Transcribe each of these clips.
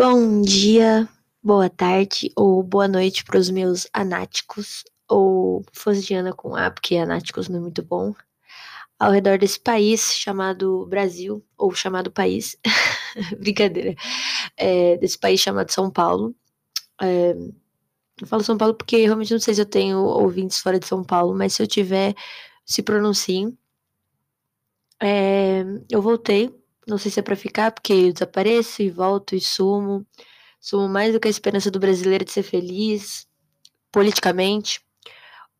Bom dia, boa tarde ou boa noite para os meus anáticos, ou fosdiana com A, porque anáticos não é muito bom, ao redor desse país chamado Brasil, ou chamado país, brincadeira, é, desse país chamado São Paulo. É, eu falo São Paulo porque realmente não sei se eu tenho ouvintes fora de São Paulo, mas se eu tiver, se pronunciem. É, eu voltei não sei se é pra ficar, porque eu desapareço e volto e sumo. Sumo mais do que a esperança do brasileiro de ser feliz, politicamente,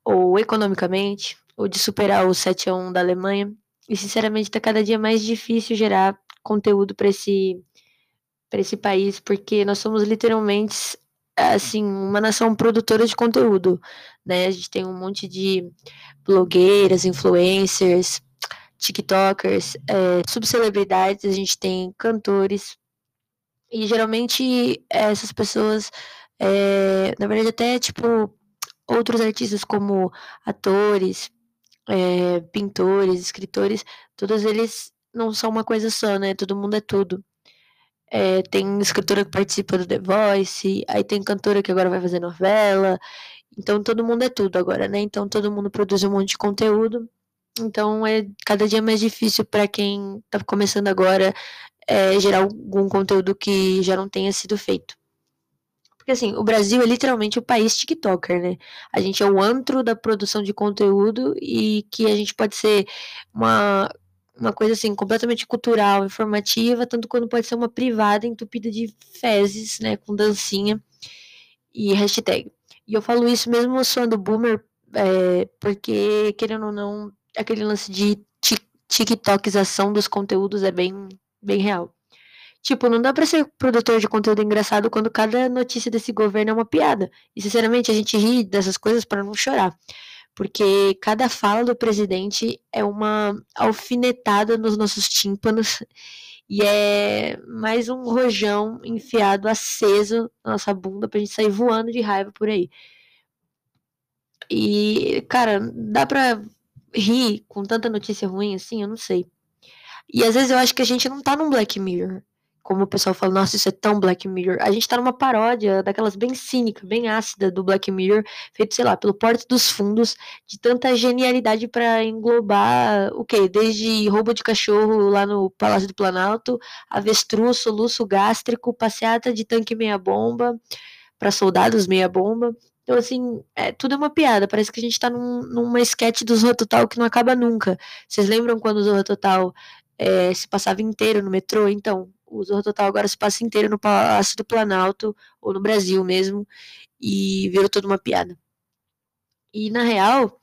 ou economicamente, ou de superar o 7 a 1 da Alemanha. E sinceramente tá cada dia mais difícil gerar conteúdo para esse para esse país, porque nós somos literalmente assim, uma nação produtora de conteúdo, né? A gente tem um monte de blogueiras, influencers, TikTokers, é, subcelebridades, a gente tem cantores. E geralmente essas pessoas, é, na verdade, até tipo outros artistas como atores, é, pintores, escritores, todos eles não são uma coisa só, né? Todo mundo é tudo. É, tem escritora que participa do The Voice, aí tem cantora que agora vai fazer novela. Então todo mundo é tudo agora, né? Então todo mundo produz um monte de conteúdo. Então é cada dia mais difícil para quem está começando agora é, gerar algum conteúdo que já não tenha sido feito. Porque assim, o Brasil é literalmente o país TikToker, né? A gente é o antro da produção de conteúdo e que a gente pode ser uma, uma coisa assim, completamente cultural, informativa, tanto quanto pode ser uma privada entupida de fezes, né? Com dancinha e hashtag. E eu falo isso mesmo soando boomer, é, porque, querendo ou não, aquele lance de TikTokização dos conteúdos é bem, bem real. Tipo, não dá pra ser produtor de conteúdo engraçado quando cada notícia desse governo é uma piada. E, sinceramente, a gente ri dessas coisas para não chorar. Porque cada fala do presidente é uma alfinetada nos nossos tímpanos. E é mais um rojão enfiado aceso na nossa bunda pra gente sair voando de raiva por aí. E, cara, dá pra rir com tanta notícia ruim assim, eu não sei. E às vezes eu acho que a gente não tá num Black Mirror. Como o pessoal fala, nossa, isso é tão Black Mirror. A gente tá numa paródia daquelas bem cínica, bem ácida do Black Mirror, feito, sei lá, pelo Porto dos Fundos, de tanta genialidade para englobar o quê? Desde roubo de cachorro lá no Palácio do Planalto, avestruz, soluço gástrico, passeata de tanque meia-bomba, para soldados meia-bomba. Então, assim, é, tudo é uma piada. Parece que a gente tá num, numa sketch do Zorra Total que não acaba nunca. Vocês lembram quando o Zorra Total é, se passava inteiro no metrô? Então, o Zorra Total agora se passa inteiro no Palácio do Planalto, ou no Brasil mesmo, e virou toda uma piada. E, na real,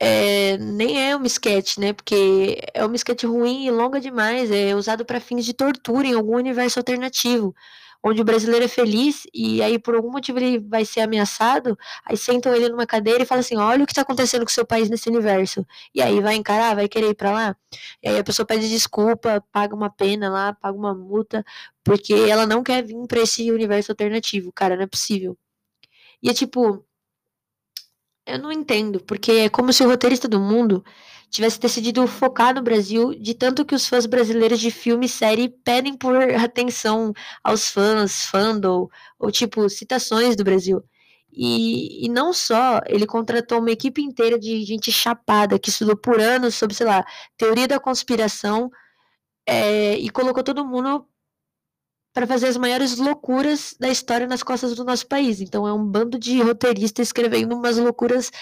é, nem é uma sketch, né? Porque é uma sketch ruim e longa demais. É usado para fins de tortura em algum universo alternativo onde o brasileiro é feliz e aí por algum motivo ele vai ser ameaçado, aí sentam ele numa cadeira e falam assim: olha o que está acontecendo com o seu país nesse universo. E aí vai encarar, vai querer ir para lá. E aí a pessoa pede desculpa, paga uma pena lá, paga uma multa, porque ela não quer vir para esse universo alternativo. Cara, não é possível. E é tipo. Eu não entendo, porque é como se o roteirista do mundo tivesse decidido focar no Brasil, de tanto que os fãs brasileiros de filme e série pedem por atenção aos fãs, fandom, ou tipo, citações do Brasil. E, e não só, ele contratou uma equipe inteira de gente chapada que estudou por anos sobre, sei lá, teoria da conspiração é, e colocou todo mundo para fazer as maiores loucuras da história nas costas do nosso país. Então é um bando de roteiristas escrevendo umas loucuras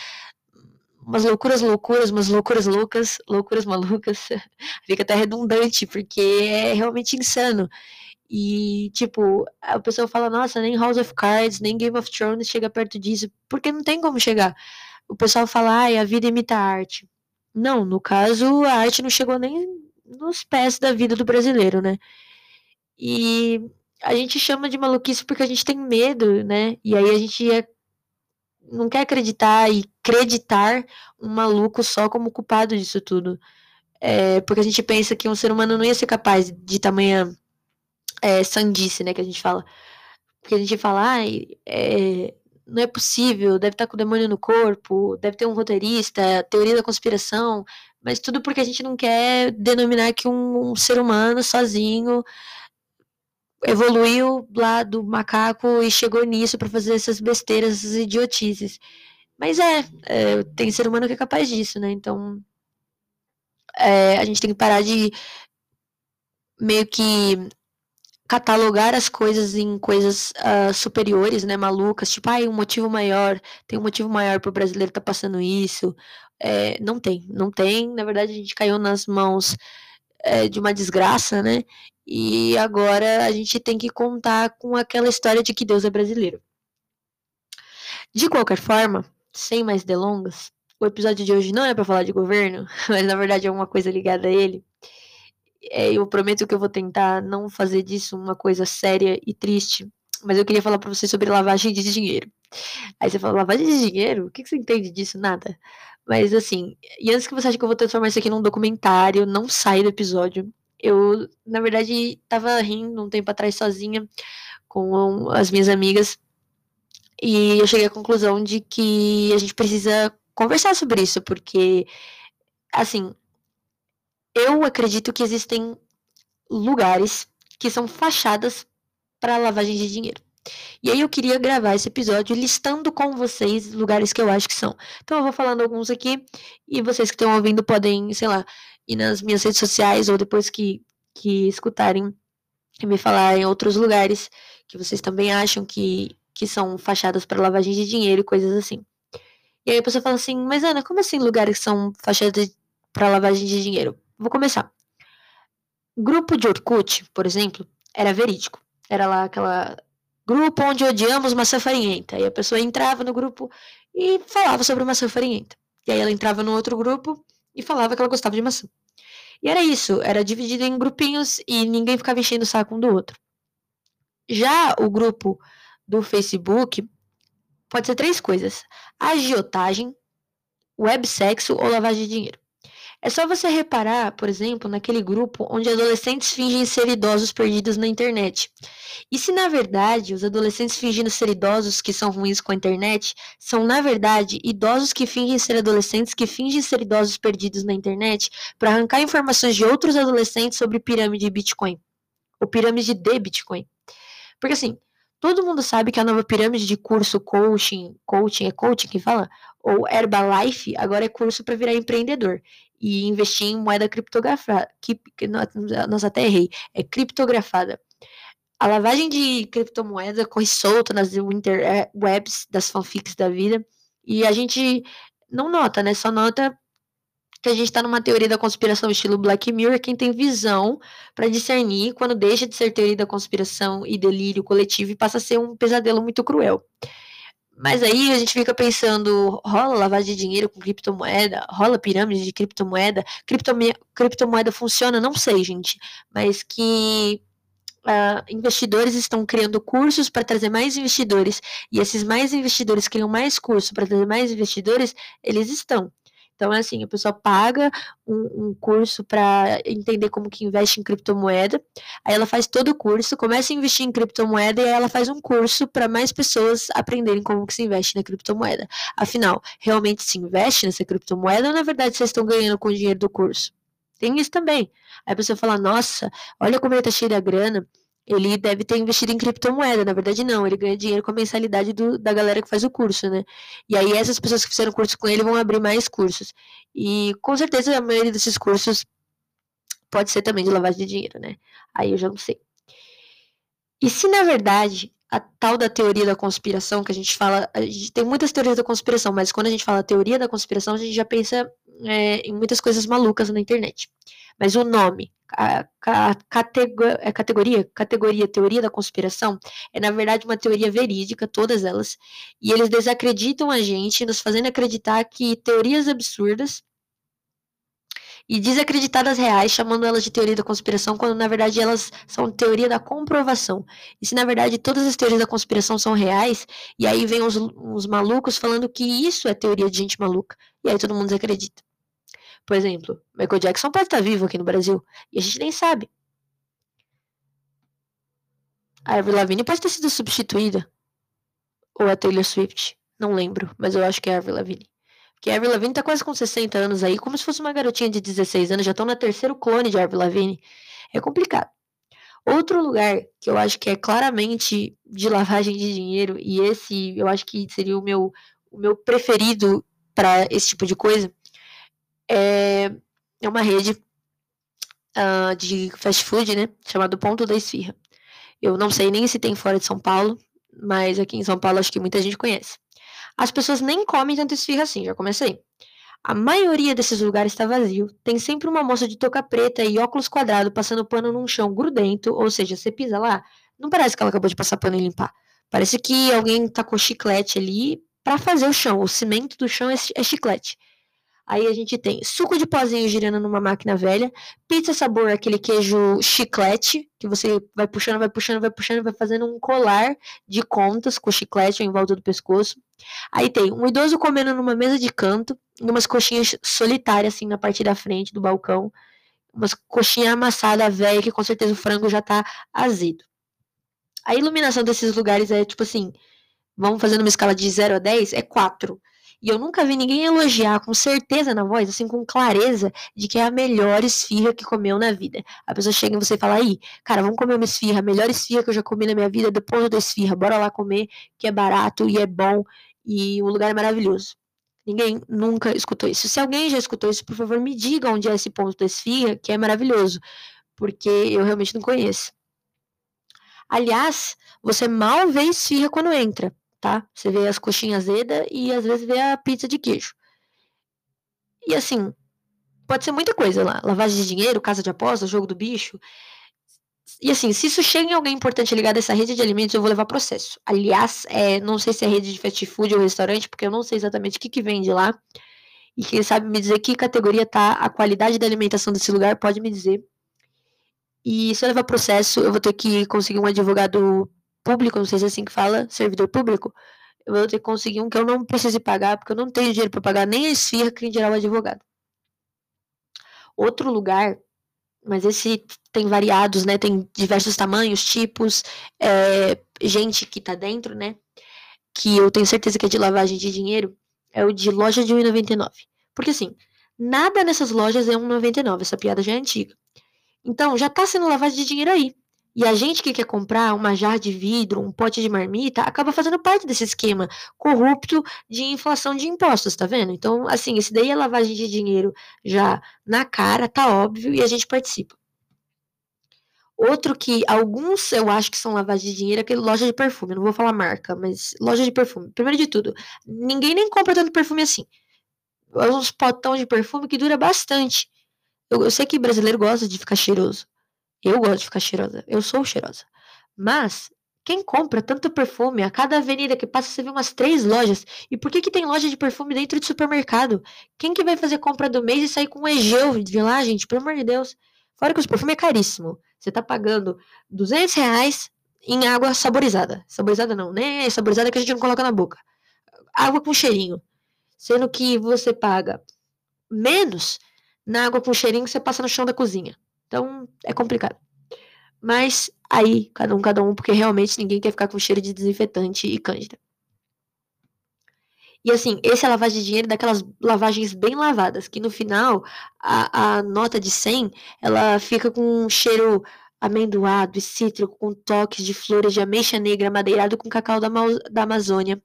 umas loucuras, loucuras, umas loucuras loucas, loucuras malucas. Fica até redundante, porque é realmente insano. E, tipo, a pessoa fala, nossa, nem House of Cards, nem Game of Thrones chega perto disso, porque não tem como chegar. O pessoal fala, ai, a vida imita a arte. Não, no caso, a arte não chegou nem nos pés da vida do brasileiro, né? E a gente chama de maluquice porque a gente tem medo, né? E aí a gente é não quer acreditar e acreditar um maluco só como culpado disso tudo. É, porque a gente pensa que um ser humano não ia ser capaz de tamanha é, sandice, né? Que a gente fala. Porque a gente fala, é, não é possível, deve estar com o demônio no corpo, deve ter um roteirista, teoria da conspiração, mas tudo porque a gente não quer denominar que um, um ser humano sozinho evoluiu lá do macaco e chegou nisso para fazer essas besteiras, essas idiotices. Mas é, é, tem ser humano que é capaz disso, né? Então é, a gente tem que parar de meio que catalogar as coisas em coisas uh, superiores, né, malucas, tipo, ah, um motivo maior, tem um motivo maior para o brasileiro estar tá passando isso. É, não tem, não tem. Na verdade, a gente caiu nas mãos é, de uma desgraça, né? E agora a gente tem que contar com aquela história de que Deus é brasileiro. De qualquer forma, sem mais delongas, o episódio de hoje não é para falar de governo, mas na verdade é uma coisa ligada a ele. É, eu prometo que eu vou tentar não fazer disso uma coisa séria e triste, mas eu queria falar para você sobre lavagem de dinheiro. Aí você fala, lavagem de dinheiro? O que você entende disso? Nada. Mas assim, e antes que você ache que eu vou transformar isso aqui num documentário, não sai do episódio. Eu, na verdade, tava rindo um tempo atrás sozinha com as minhas amigas e eu cheguei à conclusão de que a gente precisa conversar sobre isso, porque, assim, eu acredito que existem lugares que são fachadas para lavagem de dinheiro. E aí eu queria gravar esse episódio listando com vocês lugares que eu acho que são. Então eu vou falando alguns aqui e vocês que estão ouvindo podem, sei lá, ir nas minhas redes sociais ou depois que, que escutarem e me falar em outros lugares que vocês também acham que, que são fachadas para lavagem de dinheiro e coisas assim. E aí a pessoa fala assim, mas Ana, como assim lugares que são fachadas para lavagem de dinheiro? Vou começar. Grupo de Orkut, por exemplo, era verídico. Era lá aquela grupo onde odiamos maçã farinhenta. E a pessoa entrava no grupo e falava sobre maçã farinhenta. E aí ela entrava no outro grupo e falava que ela gostava de maçã. E era isso, era dividido em grupinhos e ninguém ficava enchendo o saco um do outro. Já o grupo do Facebook pode ser três coisas: agiotagem, websexo ou lavagem de dinheiro. É só você reparar, por exemplo, naquele grupo onde adolescentes fingem ser idosos perdidos na internet. E se na verdade os adolescentes fingindo ser idosos que são ruins com a internet são na verdade idosos que fingem ser adolescentes que fingem ser idosos perdidos na internet para arrancar informações de outros adolescentes sobre pirâmide de Bitcoin ou pirâmide de Bitcoin. Porque assim, Todo mundo sabe que a nova pirâmide de curso coaching, coaching é coaching que fala, ou Herbalife, agora é curso para virar empreendedor e investir em moeda criptografada. Que, nossa, até errei. É criptografada. A lavagem de criptomoeda corre solta nas interwebs das fanfics da vida e a gente não nota, né? Só nota que a gente está numa teoria da conspiração estilo Black Mirror, quem tem visão para discernir quando deixa de ser teoria da conspiração e delírio coletivo e passa a ser um pesadelo muito cruel. Mas aí a gente fica pensando, rola lavagem de dinheiro com criptomoeda? Rola pirâmide de criptomoeda? criptomoeda funciona? Não sei, gente. Mas que uh, investidores estão criando cursos para trazer mais investidores. E esses mais investidores criam mais cursos para trazer mais investidores, eles estão. Então, é assim, a pessoa paga um, um curso para entender como que investe em criptomoeda, aí ela faz todo o curso, começa a investir em criptomoeda e aí ela faz um curso para mais pessoas aprenderem como que se investe na criptomoeda. Afinal, realmente se investe nessa criptomoeda ou na verdade vocês estão ganhando com o dinheiro do curso? Tem isso também. Aí a pessoa fala, nossa, olha como ele tá cheio da grana, ele deve ter investido em criptomoeda. Na verdade, não. Ele ganha dinheiro com a mensalidade do, da galera que faz o curso, né? E aí, essas pessoas que fizeram curso com ele vão abrir mais cursos. E com certeza a maioria desses cursos pode ser também de lavagem de dinheiro, né? Aí eu já não sei. E se na verdade a tal da teoria da conspiração que a gente fala, a gente tem muitas teorias da conspiração, mas quando a gente fala teoria da conspiração, a gente já pensa é, em muitas coisas malucas na internet. Mas o nome, a, categoria, é categoria, categoria teoria da conspiração, é na verdade uma teoria verídica, todas elas, e eles desacreditam a gente, nos fazendo acreditar que teorias absurdas e desacreditadas reais, chamando elas de teoria da conspiração, quando na verdade elas são teoria da comprovação. E se na verdade todas as teorias da conspiração são reais, e aí vem os, os malucos falando que isso é teoria de gente maluca, e aí todo mundo desacredita. Por exemplo, Michael Jackson pode estar vivo aqui no Brasil e a gente nem sabe. A Avril Lavigne pode ter sido substituída. Ou a Taylor Swift. Não lembro, mas eu acho que é a Avril Lavigne. Porque a Avril Lavigne tá quase com 60 anos aí, como se fosse uma garotinha de 16 anos, já estão na terceiro clone de Avril Lavigne. É complicado. Outro lugar que eu acho que é claramente de lavagem de dinheiro, e esse eu acho que seria o meu, o meu preferido para esse tipo de coisa, é, é uma rede uh, de fast food, né? Chamado Ponto da Esfirra. Eu não sei nem se tem fora de São Paulo, mas aqui em São Paulo acho que muita gente conhece. As pessoas nem comem tanto esfirra assim, já comecei. A maioria desses lugares está vazio. Tem sempre uma moça de touca preta e óculos quadrado passando pano num chão grudento, ou seja, você pisa lá, não parece que ela acabou de passar pano e limpar. Parece que alguém tacou chiclete ali para fazer o chão. O cimento do chão é, é chiclete. Aí a gente tem suco de pozinho girando numa máquina velha, pizza sabor, aquele queijo chiclete, que você vai puxando, vai puxando, vai puxando, vai fazendo um colar de contas com chiclete em volta do pescoço. Aí tem um idoso comendo numa mesa de canto, umas coxinhas solitárias assim na parte da frente do balcão, umas coxinhas amassadas velha que com certeza o frango já tá azedo. A iluminação desses lugares é tipo assim, vamos fazendo uma escala de 0 a 10, é 4. E eu nunca vi ninguém elogiar com certeza na voz, assim, com clareza, de que é a melhor esfirra que comeu na vida. A pessoa chega em você e fala, aí, cara, vamos comer uma esfirra, a melhor esfirra que eu já comi na minha vida, depois da esfirra, bora lá comer, que é barato e é bom, e o lugar é maravilhoso. Ninguém nunca escutou isso. Se alguém já escutou isso, por favor, me diga onde é esse ponto da esfirra, que é maravilhoso, porque eu realmente não conheço. Aliás, você mal vê esfirra quando entra tá? Você vê as coxinhas azedas e às vezes vê a pizza de queijo. E assim, pode ser muita coisa lá. Lavagem de dinheiro, casa de aposta, jogo do bicho. E assim, se isso chega em alguém importante ligado a essa rede de alimentos, eu vou levar processo. Aliás, é, não sei se é rede de fast food ou restaurante, porque eu não sei exatamente o que, que vende lá. E quem sabe me dizer que categoria tá a qualidade da alimentação desse lugar, pode me dizer. E se eu levar processo, eu vou ter que conseguir um advogado público, não sei se é assim que fala, servidor público, eu vou ter que conseguir um que eu não precise pagar, porque eu não tenho dinheiro para pagar nem a esfirra, que dirá o advogado. Outro lugar, mas esse tem variados, né? Tem diversos tamanhos, tipos, é, gente que tá dentro, né? Que eu tenho certeza que é de lavagem de dinheiro, é o de loja de 1,99. Porque assim, nada nessas lojas é 1,99, essa piada já é antiga. Então, já tá sendo lavagem de dinheiro aí. E a gente que quer comprar uma jarra de vidro, um pote de marmita, acaba fazendo parte desse esquema corrupto de inflação de impostos, tá vendo? Então, assim, esse daí é lavagem de dinheiro já na cara, tá óbvio, e a gente participa. Outro que alguns eu acho que são lavagem de dinheiro é aquele loja de perfume. não vou falar marca, mas loja de perfume. Primeiro de tudo, ninguém nem compra tanto perfume assim. É uns potão de perfume que dura bastante. Eu, eu sei que brasileiro gosta de ficar cheiroso. Eu gosto de ficar cheirosa. Eu sou cheirosa. Mas quem compra tanto perfume? A cada avenida que passa você vê umas três lojas. E por que que tem loja de perfume dentro de supermercado? Quem que vai fazer compra do mês e sair com um Egeu de lá, gente? Pelo amor de Deus. Fora que os perfumes é caríssimo. Você tá pagando 200 reais em água saborizada. Saborizada não, né? Saborizada que a gente não coloca na boca. Água com cheirinho. Sendo que você paga menos na água com cheirinho que você passa no chão da cozinha. Então, é complicado. Mas aí, cada um, cada um, porque realmente ninguém quer ficar com cheiro de desinfetante e cândida. E assim, esse é lavagem de dinheiro daquelas lavagens bem lavadas, que no final a, a nota de 100 ela fica com um cheiro amendoado e cítrico, com toques de flores de ameixa negra madeirado com cacau da, da Amazônia,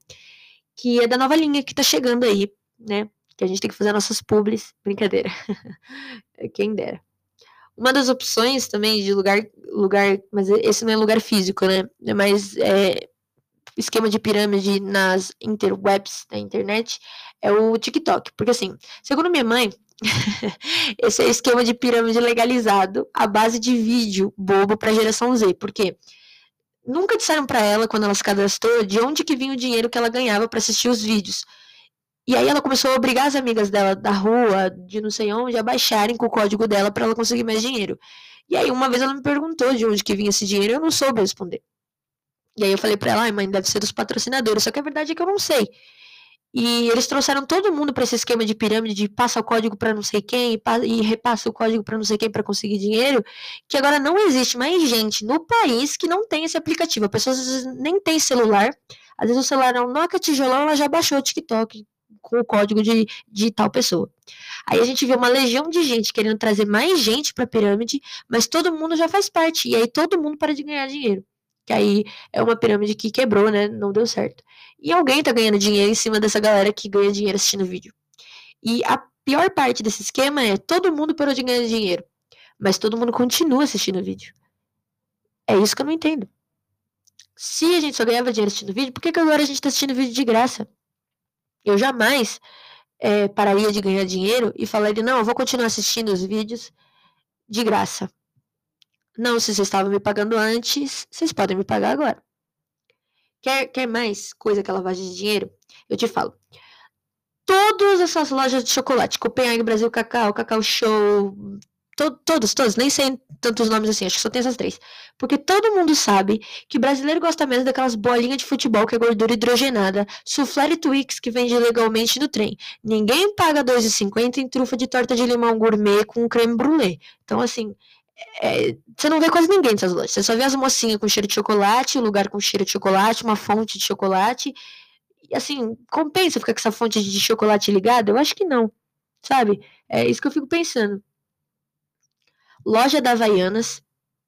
que é da nova linha que tá chegando aí, né? Que a gente tem que fazer nossas publis. Brincadeira. Quem dera. Uma das opções também de lugar, lugar, mas esse não é lugar físico, né? É mais é, esquema de pirâmide nas interwebs, na internet, é o TikTok. Porque assim, segundo minha mãe, esse é esquema de pirâmide legalizado à base de vídeo bobo para geração Z. Porque nunca disseram para ela quando ela se cadastrou de onde que vinha o dinheiro que ela ganhava para assistir os vídeos. E aí ela começou a obrigar as amigas dela da rua, de não sei onde, a baixarem com o código dela para ela conseguir mais dinheiro. E aí uma vez ela me perguntou de onde que vinha esse dinheiro, eu não soube responder. E aí eu falei para ela, ai mãe, deve ser dos patrocinadores, só que a verdade é que eu não sei. E eles trouxeram todo mundo para esse esquema de pirâmide de passa o código para não sei quem e, repassa o código para não sei quem para conseguir dinheiro, que agora não existe mais gente no país que não tem esse aplicativo. A pessoa às vezes nem tem celular, às vezes o celular é um Nokia tijolão, ela já baixou o TikTok com o código de, de tal pessoa. Aí a gente vê uma legião de gente querendo trazer mais gente para a pirâmide, mas todo mundo já faz parte. E aí todo mundo para de ganhar dinheiro. Que aí é uma pirâmide que quebrou, né? Não deu certo. E alguém tá ganhando dinheiro em cima dessa galera que ganha dinheiro assistindo vídeo. E a pior parte desse esquema é todo mundo parou de ganhar dinheiro, mas todo mundo continua assistindo vídeo. É isso que eu não entendo. Se a gente só ganhava dinheiro assistindo vídeo, por que, que agora a gente tá assistindo vídeo de graça? Eu jamais é, pararia de ganhar dinheiro e falaria, não, eu vou continuar assistindo os vídeos de graça. Não, se vocês estavam me pagando antes, vocês podem me pagar agora. Quer, quer mais coisa que lavagem de dinheiro? Eu te falo. Todas essas lojas de chocolate, Copenhague, Brasil Cacau, Cacau Show, to, todos, todos, nem sei tantos nomes assim, acho que só tem essas três. Porque todo mundo sabe que brasileiro gosta mesmo daquelas bolinhas de futebol que é gordura hidrogenada, soufflé e Twix que vende legalmente no trem. Ninguém paga 2,50 em trufa de torta de limão gourmet com creme brulee. Então, assim, é, você não vê quase ninguém nessas lojas. Você só vê as mocinhas com cheiro de chocolate, o lugar com cheiro de chocolate, uma fonte de chocolate. E assim, compensa ficar com essa fonte de chocolate ligada? Eu acho que não. Sabe? É isso que eu fico pensando. Loja da Havaianas,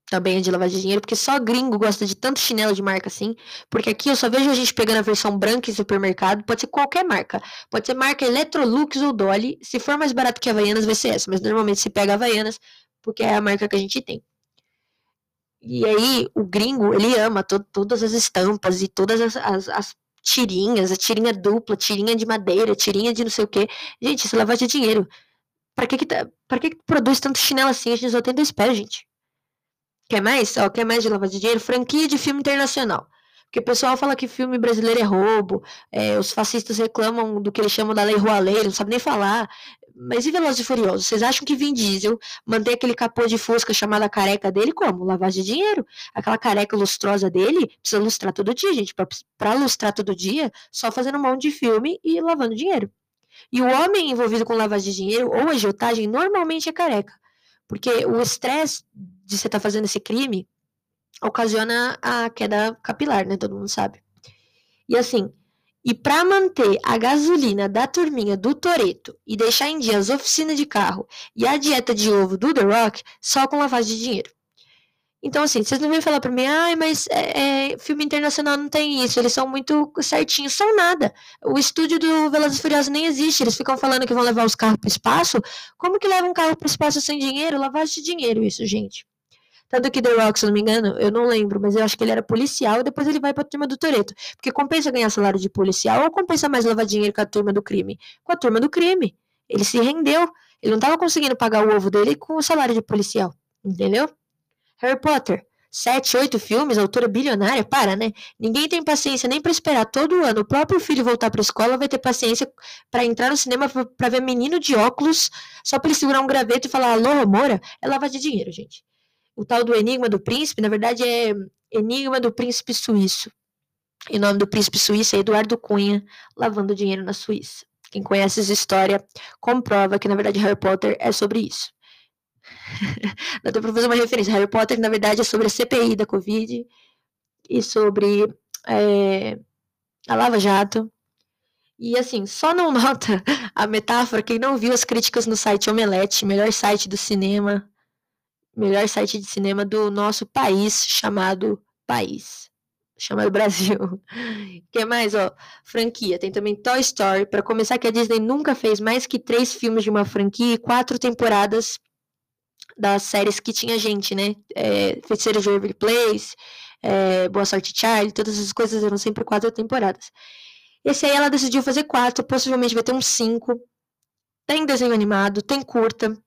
também é de lavagem de dinheiro, porque só gringo gosta de tanto chinelo de marca assim. Porque aqui eu só vejo a gente pegando a versão branca em supermercado, pode ser qualquer marca. Pode ser marca Electrolux ou Dolly. Se for mais barato que Havaianas, vai ser essa. Mas normalmente se pega Havaianas, porque é a marca que a gente tem. E aí, o gringo, ele ama to todas as estampas e todas as, as, as, tirinhas, a tirinha dupla, tirinha de madeira, tirinha de não sei o que. Gente, isso é lavagem de dinheiro. Pra que que, tá, pra que que produz tanto chinelo assim? A gente só tem dois pés, gente. Quer mais? Ó, quer mais de lavagem de dinheiro? Franquia de filme internacional. Porque o pessoal fala que filme brasileiro é roubo, é, os fascistas reclamam do que eles chamam da lei Rouanet, não sabe nem falar. Mas e Velozes e Furiosos? Vocês acham que Vin Diesel mantém aquele capô de fusca chamada careca dele como? Lavagem de dinheiro. Aquela careca lustrosa dele precisa lustrar todo dia, gente. Para lustrar todo dia, só fazendo mão de filme e lavando dinheiro. E o homem envolvido com lavagem de dinheiro ou agiotagem normalmente é careca. Porque o estresse de você estar tá fazendo esse crime ocasiona a queda capilar, né? Todo mundo sabe. E assim, e para manter a gasolina da turminha do Toreto e deixar em dia as oficinas de carro e a dieta de ovo do The Rock, só com lavagem de dinheiro. Então, assim, vocês não vêm falar pra mim, ai, mas é, é, filme internacional não tem isso, eles são muito certinhos. São nada. O estúdio do Velozes e Furiosos nem existe, eles ficam falando que vão levar os carros pro espaço. Como que leva um carro pro espaço sem dinheiro? Lavagem de dinheiro, isso, gente. Tanto que The Rock, se não me engano, eu não lembro, mas eu acho que ele era policial e depois ele vai pra turma do Toreto. Porque compensa ganhar salário de policial ou compensa mais lavar dinheiro com a turma do crime? Com a turma do crime. Ele se rendeu. Ele não tava conseguindo pagar o ovo dele com o salário de policial. Entendeu? Harry Potter. Sete, oito filmes, autora bilionária, para, né? Ninguém tem paciência nem para esperar todo ano o próprio filho voltar pra escola, vai ter paciência para entrar no cinema para ver menino de óculos só pra ele segurar um graveto e falar alô, Moura? É lavar de dinheiro, gente o tal do Enigma do Príncipe, na verdade é Enigma do Príncipe Suíço. E o nome do príncipe suíço é Eduardo Cunha, lavando dinheiro na Suíça. Quem conhece essa história comprova que, na verdade, Harry Potter é sobre isso. Dá pra fazer uma referência. Harry Potter, na verdade, é sobre a CPI da Covid e sobre é, a Lava Jato. E assim, só não nota a metáfora quem não viu as críticas no site Omelete, melhor site do cinema melhor site de cinema do nosso país, chamado País. Chamado Brasil. que mais, ó? Franquia. Tem também Toy Story. Para começar, que a Disney nunca fez mais que três filmes de uma franquia e quatro temporadas das séries que tinha gente, né? É, Feiticeiro de Waverly Place, é, Boa Sorte Charlie, todas essas coisas eram sempre quatro temporadas. Esse aí ela decidiu fazer quatro, possivelmente vai ter uns cinco. Tem desenho animado, tem curta,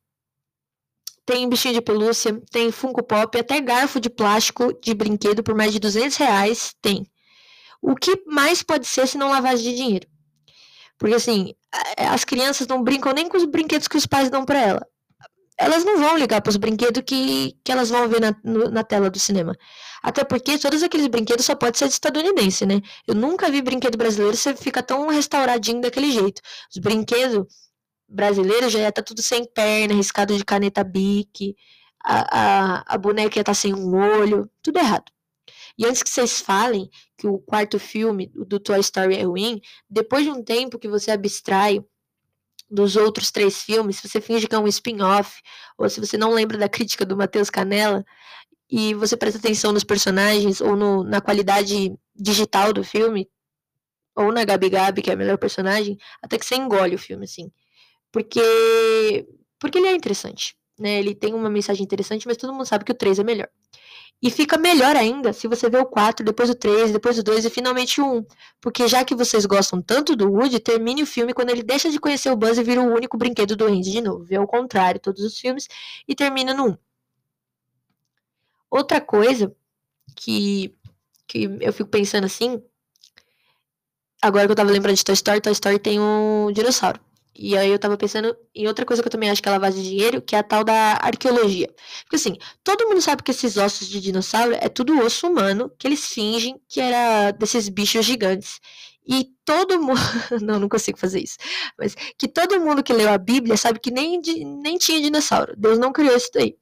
tem bichinho de pelúcia, tem Funko Pop, até garfo de plástico de brinquedo por mais de 200 reais tem. O que mais pode ser se não lavagem de dinheiro? Porque assim, as crianças não brincam nem com os brinquedos que os pais dão para ela. Elas não vão ligar para os brinquedos que, que elas vão ver na, no, na tela do cinema. Até porque todos aqueles brinquedos só pode ser de estadunidense, né? Eu nunca vi brinquedo brasileiro você fica tão restauradinho daquele jeito. Os brinquedos brasileiro já ia estar tá tudo sem perna, riscado de caneta bique, a, a, a boneca ia estar tá sem um olho, tudo errado. E antes que vocês falem que o quarto filme do Toy Story é ruim, depois de um tempo que você abstrai dos outros três filmes, se você finge que é um spin-off, ou se você não lembra da crítica do Matheus Canella, e você presta atenção nos personagens, ou no, na qualidade digital do filme, ou na Gabi Gabi, que é a melhor personagem, até que você engole o filme, assim. Porque, porque ele é interessante, né? Ele tem uma mensagem interessante, mas todo mundo sabe que o 3 é melhor. E fica melhor ainda se você vê o 4, depois o 3, depois o 2 e finalmente o 1. Porque já que vocês gostam tanto do Woody, termine o filme quando ele deixa de conhecer o Buzz e vira o único brinquedo do Andy de novo. Vê ao contrário todos os filmes e termina no 1. Outra coisa que, que eu fico pensando assim, agora que eu tava lembrando de Toy Story, Toy Story tem um dinossauro. E aí eu tava pensando em outra coisa que eu também acho que é lavagem de dinheiro, que é a tal da arqueologia. Porque assim, todo mundo sabe que esses ossos de dinossauro é tudo osso humano, que eles fingem que era desses bichos gigantes. E todo mundo. Não, não consigo fazer isso. Mas que todo mundo que leu a Bíblia sabe que nem, nem tinha dinossauro. Deus não criou isso daí.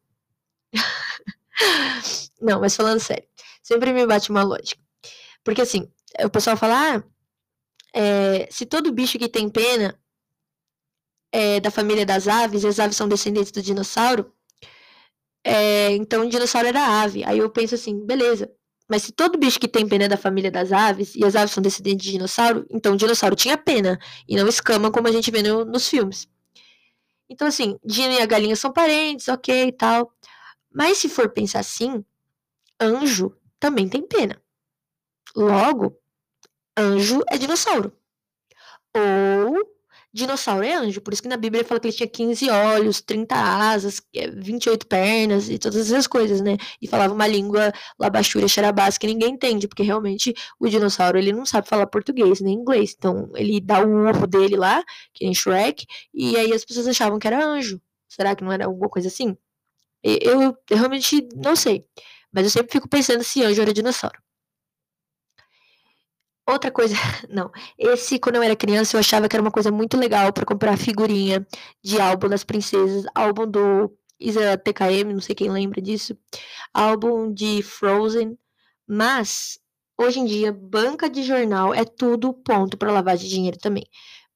não, mas falando sério. Sempre me bate uma lógica. Porque assim, o pessoal fala, ah, é, se todo bicho que tem pena é, da família das aves, e as aves são descendentes do dinossauro, é, então o dinossauro era ave. Aí eu penso assim, beleza. Mas se todo bicho que tem pena é da família das aves, e as aves são descendentes de dinossauro, então o dinossauro tinha pena, e não escama como a gente vê no, nos filmes. Então, assim, Dino e a galinha são parentes, ok e tal. Mas se for pensar assim, anjo também tem pena. Logo, anjo é dinossauro. Ou dinossauro é anjo, por isso que na Bíblia fala que ele tinha 15 olhos, 30 asas, 28 é, pernas e todas essas coisas, né? E falava uma língua labachura, xarabás, que ninguém entende, porque realmente o dinossauro ele não sabe falar português nem inglês. Então ele dá o urro dele lá, que nem Shrek, e aí as pessoas achavam que era anjo. Será que não era alguma coisa assim? Eu, eu realmente não sei. Mas eu sempre fico pensando se anjo era dinossauro. Outra coisa, não. Esse, quando eu era criança, eu achava que era uma coisa muito legal para comprar figurinha de álbum das princesas, álbum do Isa TKM, não sei quem lembra disso, álbum de Frozen, mas hoje em dia banca de jornal é tudo ponto para lavagem de dinheiro também.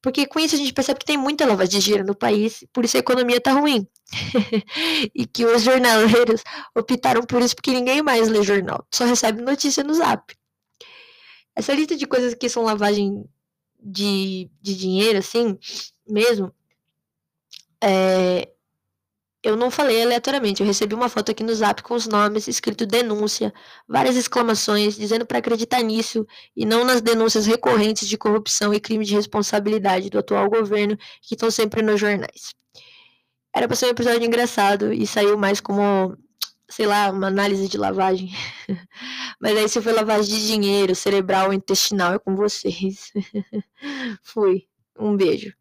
Porque com isso a gente percebe que tem muita lavagem de dinheiro no país, por isso a economia tá ruim. e que os jornaleiros optaram por isso porque ninguém mais lê jornal, só recebe notícia no Zap. Essa lista de coisas que são lavagem de, de dinheiro, assim, mesmo, é, eu não falei aleatoriamente. Eu recebi uma foto aqui no zap com os nomes escrito denúncia, várias exclamações, dizendo para acreditar nisso e não nas denúncias recorrentes de corrupção e crime de responsabilidade do atual governo que estão sempre nos jornais. Era para ser um episódio engraçado e saiu mais como sei lá, uma análise de lavagem. Mas aí se foi lavagem de dinheiro, cerebral ou intestinal, é com vocês. Fui. Um beijo.